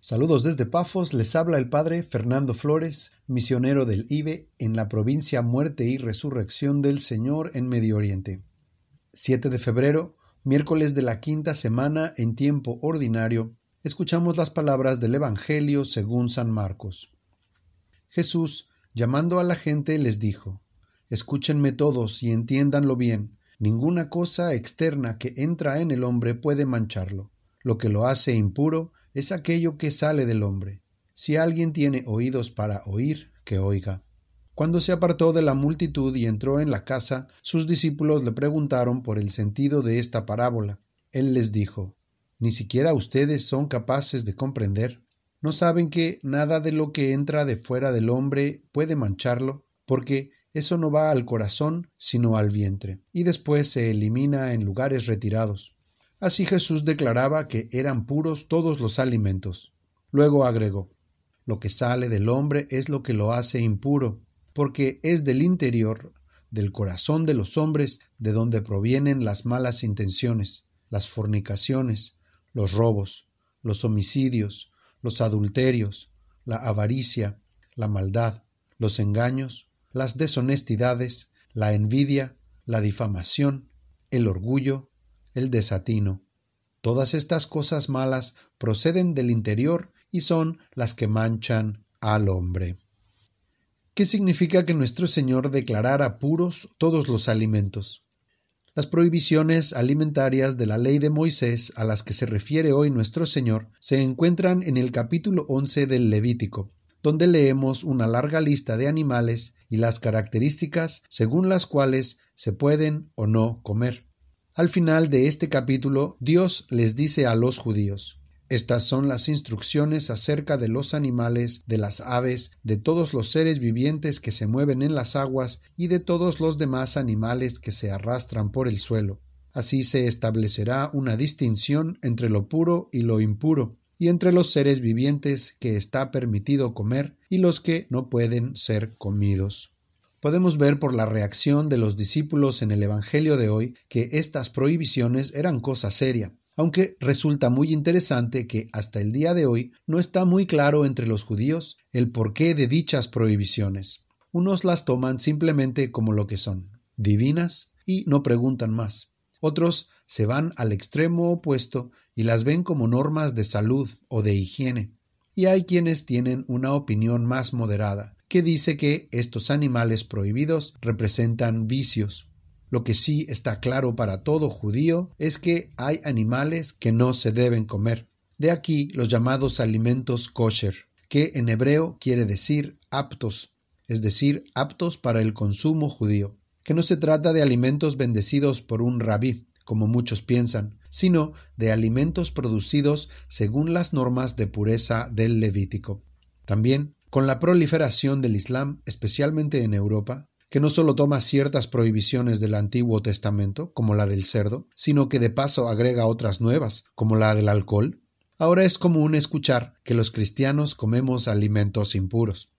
Saludos desde Pafos, les habla el Padre Fernando Flores, misionero del IBE en la provincia Muerte y Resurrección del Señor en Medio Oriente. 7 de febrero, miércoles de la quinta semana en tiempo ordinario, escuchamos las palabras del Evangelio según San Marcos. Jesús, llamando a la gente, les dijo, Escúchenme todos y entiéndanlo bien, ninguna cosa externa que entra en el hombre puede mancharlo. Lo que lo hace impuro es aquello que sale del hombre. Si alguien tiene oídos para oír, que oiga. Cuando se apartó de la multitud y entró en la casa, sus discípulos le preguntaron por el sentido de esta parábola. Él les dijo, ¿Ni siquiera ustedes son capaces de comprender? ¿No saben que nada de lo que entra de fuera del hombre puede mancharlo? Porque eso no va al corazón, sino al vientre, y después se elimina en lugares retirados. Así Jesús declaraba que eran puros todos los alimentos. Luego agregó, Lo que sale del hombre es lo que lo hace impuro, porque es del interior, del corazón de los hombres, de donde provienen las malas intenciones, las fornicaciones, los robos, los homicidios, los adulterios, la avaricia, la maldad, los engaños, las deshonestidades, la envidia, la difamación, el orgullo, el desatino. Todas estas cosas malas proceden del interior y son las que manchan al hombre. ¿Qué significa que nuestro Señor declarara puros todos los alimentos? Las prohibiciones alimentarias de la ley de Moisés a las que se refiere hoy nuestro Señor se encuentran en el capítulo once del Levítico, donde leemos una larga lista de animales y las características según las cuales se pueden o no comer. Al final de este capítulo, Dios les dice a los judíos, estas son las instrucciones acerca de los animales, de las aves, de todos los seres vivientes que se mueven en las aguas y de todos los demás animales que se arrastran por el suelo. Así se establecerá una distinción entre lo puro y lo impuro, y entre los seres vivientes que está permitido comer y los que no pueden ser comidos. Podemos ver por la reacción de los discípulos en el Evangelio de hoy que estas prohibiciones eran cosa seria, aunque resulta muy interesante que hasta el día de hoy no está muy claro entre los judíos el porqué de dichas prohibiciones. Unos las toman simplemente como lo que son, divinas, y no preguntan más. Otros se van al extremo opuesto y las ven como normas de salud o de higiene. Y hay quienes tienen una opinión más moderada, que dice que estos animales prohibidos representan vicios. Lo que sí está claro para todo judío es que hay animales que no se deben comer. De aquí los llamados alimentos kosher, que en hebreo quiere decir aptos, es decir, aptos para el consumo judío, que no se trata de alimentos bendecidos por un rabí, como muchos piensan, sino de alimentos producidos según las normas de pureza del Levítico. También con la proliferación del Islam, especialmente en Europa, que no solo toma ciertas prohibiciones del Antiguo Testamento, como la del cerdo, sino que de paso agrega otras nuevas, como la del alcohol, ahora es común escuchar que los cristianos comemos alimentos impuros.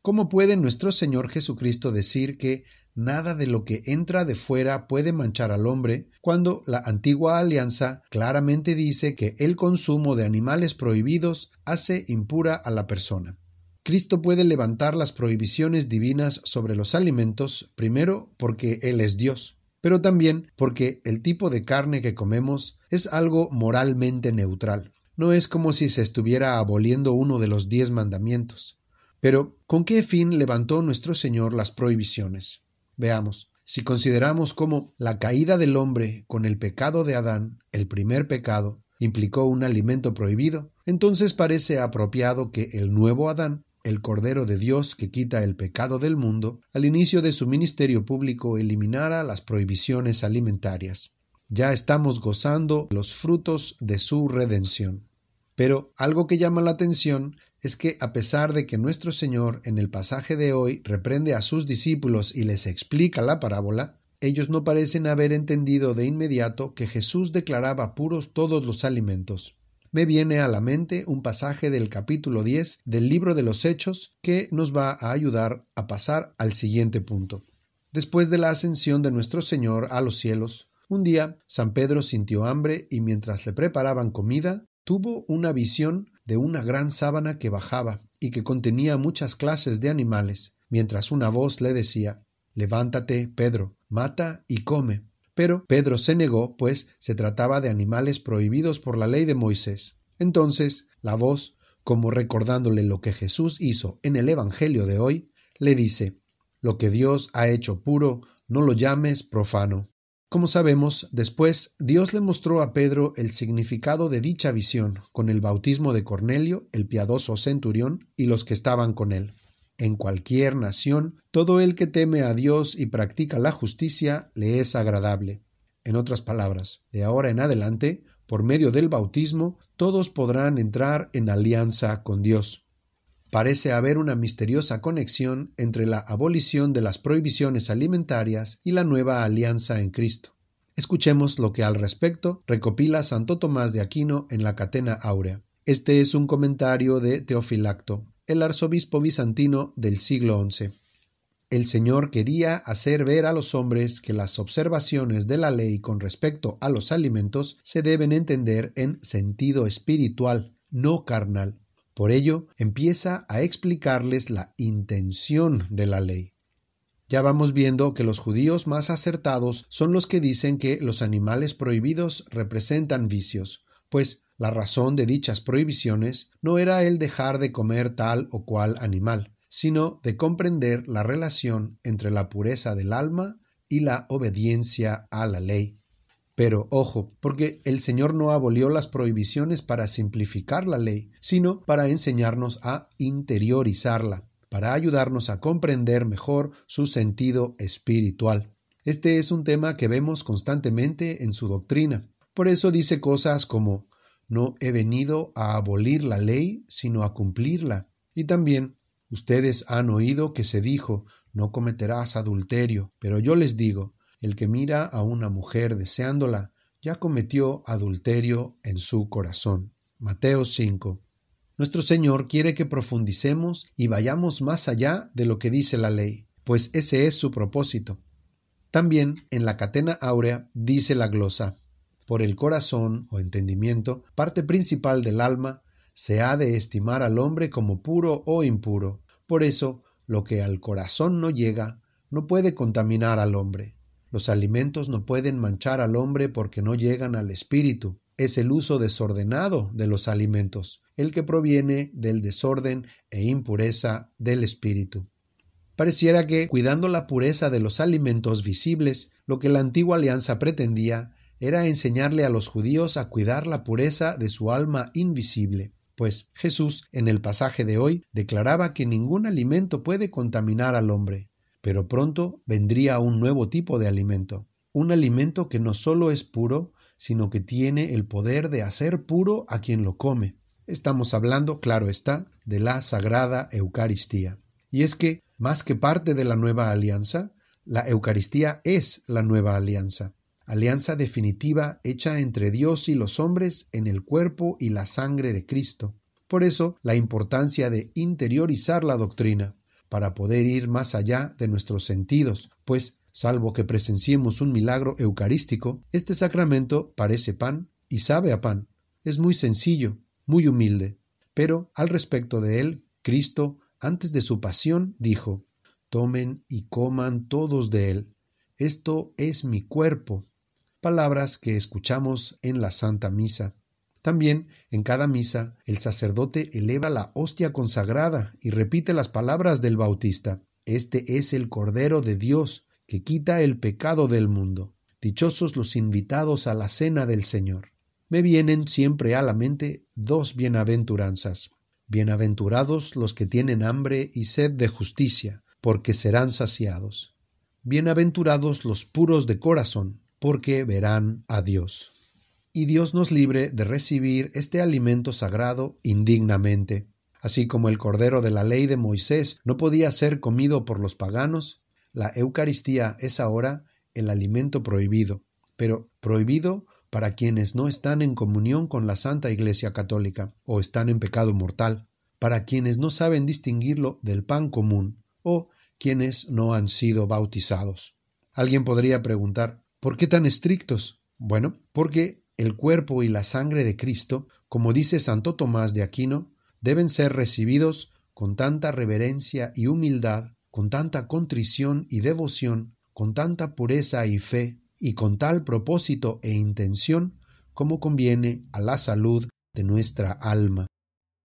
¿Cómo puede nuestro Señor Jesucristo decir que nada de lo que entra de fuera puede manchar al hombre, cuando la antigua alianza claramente dice que el consumo de animales prohibidos hace impura a la persona? Cristo puede levantar las prohibiciones divinas sobre los alimentos, primero porque Él es Dios, pero también porque el tipo de carne que comemos es algo moralmente neutral. No es como si se estuviera aboliendo uno de los diez mandamientos. Pero, ¿con qué fin levantó nuestro Señor las prohibiciones? Veamos. Si consideramos cómo la caída del hombre con el pecado de Adán, el primer pecado, implicó un alimento prohibido, entonces parece apropiado que el nuevo Adán el Cordero de Dios que quita el pecado del mundo, al inicio de su ministerio público eliminara las prohibiciones alimentarias. Ya estamos gozando los frutos de su redención. Pero algo que llama la atención es que a pesar de que nuestro Señor en el pasaje de hoy reprende a sus discípulos y les explica la parábola, ellos no parecen haber entendido de inmediato que Jesús declaraba puros todos los alimentos me viene a la mente un pasaje del capítulo 10 del libro de los Hechos que nos va a ayudar a pasar al siguiente punto. Después de la ascensión de nuestro Señor a los cielos, un día San Pedro sintió hambre y mientras le preparaban comida, tuvo una visión de una gran sábana que bajaba y que contenía muchas clases de animales, mientras una voz le decía Levántate, Pedro, mata y come. Pero Pedro se negó, pues se trataba de animales prohibidos por la ley de Moisés. Entonces la voz, como recordándole lo que Jesús hizo en el Evangelio de hoy, le dice Lo que Dios ha hecho puro, no lo llames profano. Como sabemos, después Dios le mostró a Pedro el significado de dicha visión con el bautismo de Cornelio, el piadoso centurión, y los que estaban con él. En cualquier nación, todo el que teme a Dios y practica la justicia le es agradable. En otras palabras, de ahora en adelante, por medio del bautismo, todos podrán entrar en alianza con Dios. Parece haber una misteriosa conexión entre la abolición de las prohibiciones alimentarias y la nueva alianza en Cristo. Escuchemos lo que al respecto recopila Santo Tomás de Aquino en la Catena Áurea. Este es un comentario de Teofilacto, el arzobispo bizantino del siglo XI. El Señor quería hacer ver a los hombres que las observaciones de la ley con respecto a los alimentos se deben entender en sentido espiritual, no carnal. Por ello, empieza a explicarles la intención de la ley. Ya vamos viendo que los judíos más acertados son los que dicen que los animales prohibidos representan vicios, pues la razón de dichas prohibiciones no era el dejar de comer tal o cual animal, sino de comprender la relación entre la pureza del alma y la obediencia a la ley. Pero ojo, porque el Señor no abolió las prohibiciones para simplificar la ley, sino para enseñarnos a interiorizarla, para ayudarnos a comprender mejor su sentido espiritual. Este es un tema que vemos constantemente en su doctrina. Por eso dice cosas como no he venido a abolir la ley, sino a cumplirla. Y también ustedes han oído que se dijo no cometerás adulterio, pero yo les digo el que mira a una mujer deseándola, ya cometió adulterio en su corazón. Mateo 5. Nuestro Señor quiere que profundicemos y vayamos más allá de lo que dice la ley, pues ese es su propósito. También en la catena áurea dice la glosa, por el corazón o entendimiento, parte principal del alma, se ha de estimar al hombre como puro o impuro. Por eso, lo que al corazón no llega, no puede contaminar al hombre. Los alimentos no pueden manchar al hombre porque no llegan al espíritu. Es el uso desordenado de los alimentos, el que proviene del desorden e impureza del espíritu. Pareciera que, cuidando la pureza de los alimentos visibles, lo que la antigua alianza pretendía era enseñarle a los judíos a cuidar la pureza de su alma invisible, pues Jesús en el pasaje de hoy declaraba que ningún alimento puede contaminar al hombre, pero pronto vendría un nuevo tipo de alimento, un alimento que no solo es puro, sino que tiene el poder de hacer puro a quien lo come. Estamos hablando, claro está, de la Sagrada Eucaristía. Y es que, más que parte de la nueva alianza, la Eucaristía es la nueva alianza, alianza definitiva hecha entre Dios y los hombres en el cuerpo y la sangre de Cristo. Por eso, la importancia de interiorizar la doctrina, para poder ir más allá de nuestros sentidos, pues, salvo que presenciemos un milagro eucarístico, este sacramento parece pan y sabe a pan. Es muy sencillo, muy humilde. Pero al respecto de él, Cristo, antes de su pasión, dijo, Tomen y coman todos de él. Esto es mi cuerpo. Palabras que escuchamos en la Santa Misa. También en cada misa el sacerdote eleva la hostia consagrada y repite las palabras del Bautista. Este es el Cordero de Dios que quita el pecado del mundo. Dichosos los invitados a la cena del Señor. Me vienen siempre a la mente dos bienaventuranzas. Bienaventurados los que tienen hambre y sed de justicia, porque serán saciados. Bienaventurados los puros de corazón, porque verán a Dios y Dios nos libre de recibir este alimento sagrado indignamente. Así como el cordero de la ley de Moisés no podía ser comido por los paganos, la Eucaristía es ahora el alimento prohibido, pero prohibido para quienes no están en comunión con la Santa Iglesia Católica o están en pecado mortal, para quienes no saben distinguirlo del pan común o quienes no han sido bautizados. Alguien podría preguntar, ¿por qué tan estrictos? Bueno, porque el cuerpo y la sangre de Cristo, como dice Santo Tomás de Aquino, deben ser recibidos con tanta reverencia y humildad, con tanta contrición y devoción, con tanta pureza y fe, y con tal propósito e intención como conviene a la salud de nuestra alma.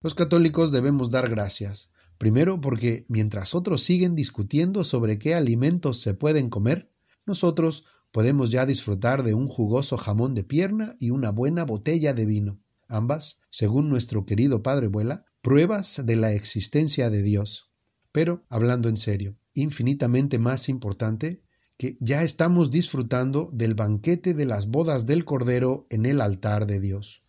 Los católicos debemos dar gracias, primero porque mientras otros siguen discutiendo sobre qué alimentos se pueden comer, nosotros podemos ya disfrutar de un jugoso jamón de pierna y una buena botella de vino, ambas, según nuestro querido Padre Vuela, pruebas de la existencia de Dios. Pero, hablando en serio, infinitamente más importante, que ya estamos disfrutando del banquete de las bodas del Cordero en el altar de Dios.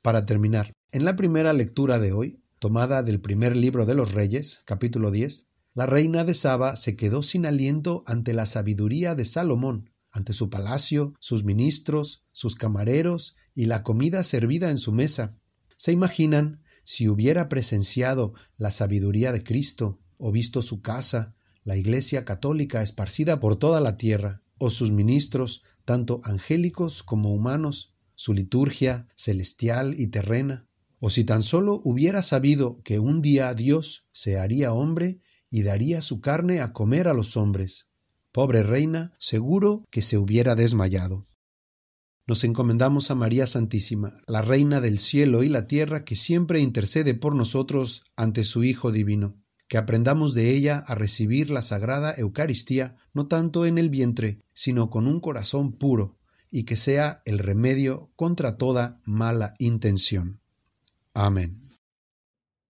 Para terminar, en la primera lectura de hoy, tomada del primer libro de los Reyes, capítulo 10, la reina de Saba se quedó sin aliento ante la sabiduría de Salomón, ante su palacio, sus ministros, sus camareros y la comida servida en su mesa. ¿Se imaginan si hubiera presenciado la sabiduría de Cristo, o visto su casa, la Iglesia católica esparcida por toda la tierra, o sus ministros, tanto angélicos como humanos, su liturgia celestial y terrena, o si tan solo hubiera sabido que un día Dios se haría hombre y daría su carne a comer a los hombres. Pobre reina, seguro que se hubiera desmayado. Nos encomendamos a María Santísima, la Reina del cielo y la tierra, que siempre intercede por nosotros ante su Hijo Divino, que aprendamos de ella a recibir la sagrada Eucaristía, no tanto en el vientre, sino con un corazón puro, y que sea el remedio contra toda mala intención. Amén.